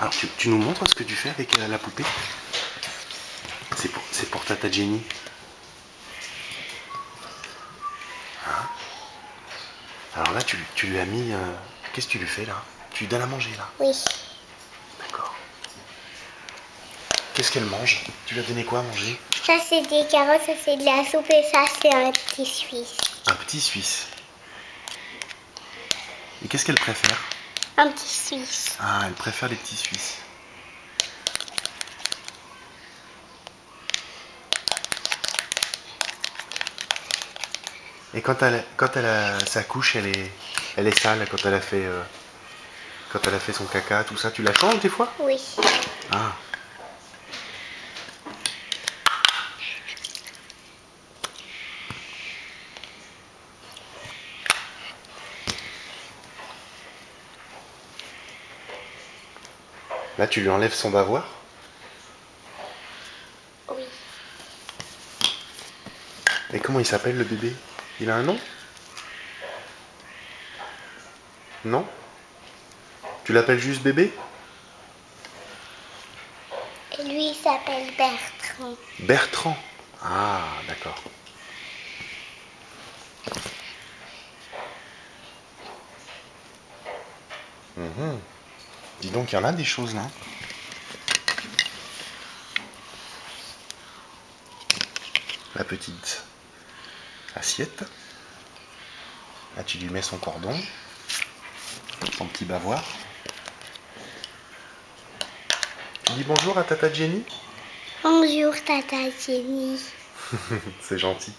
Alors, tu, tu nous montres ce que tu fais avec euh, la poupée? C'est pour, c'est pour Tata Jenny. Hein? Alors là, tu, tu lui as mis... euh, Qu'est-ce que tu lui fais là? Tu lui donnes à manger là? Oui. D'accord. Qu'est-ce qu'elle mange? Tu lui as donné quoi à manger? Ça, c'est des carottes, ça, c'est de la soupe et ça, c'est un petit suisse. Un petit Suisse. Et qu'est-ce qu'elle préfère? Un petit suisse. Ah, elle préfère les petits Suisses. Et quand elle, quand elle a sa couche, elle est, elle est sale quand elle a fait, euh, quand elle a fait son caca, tout ça. Tu la changes des fois? Oui. Ah. Là, tu lui enlèves son bavoir Oui. Et comment il s'appelle le bébé? Il a un nom? Non? Tu l'appelles juste bébé? Et lui, il s'appelle Bertrand. Bertrand? Ah, d'accord. Mhm. Dis donc, il y en a des choses là. La petite assiette. Là, tu lui mets son cordon, son petit bavoir. Tu dis bonjour à Tata Jenny? Bonjour, Tata Jenny. C'est gentil.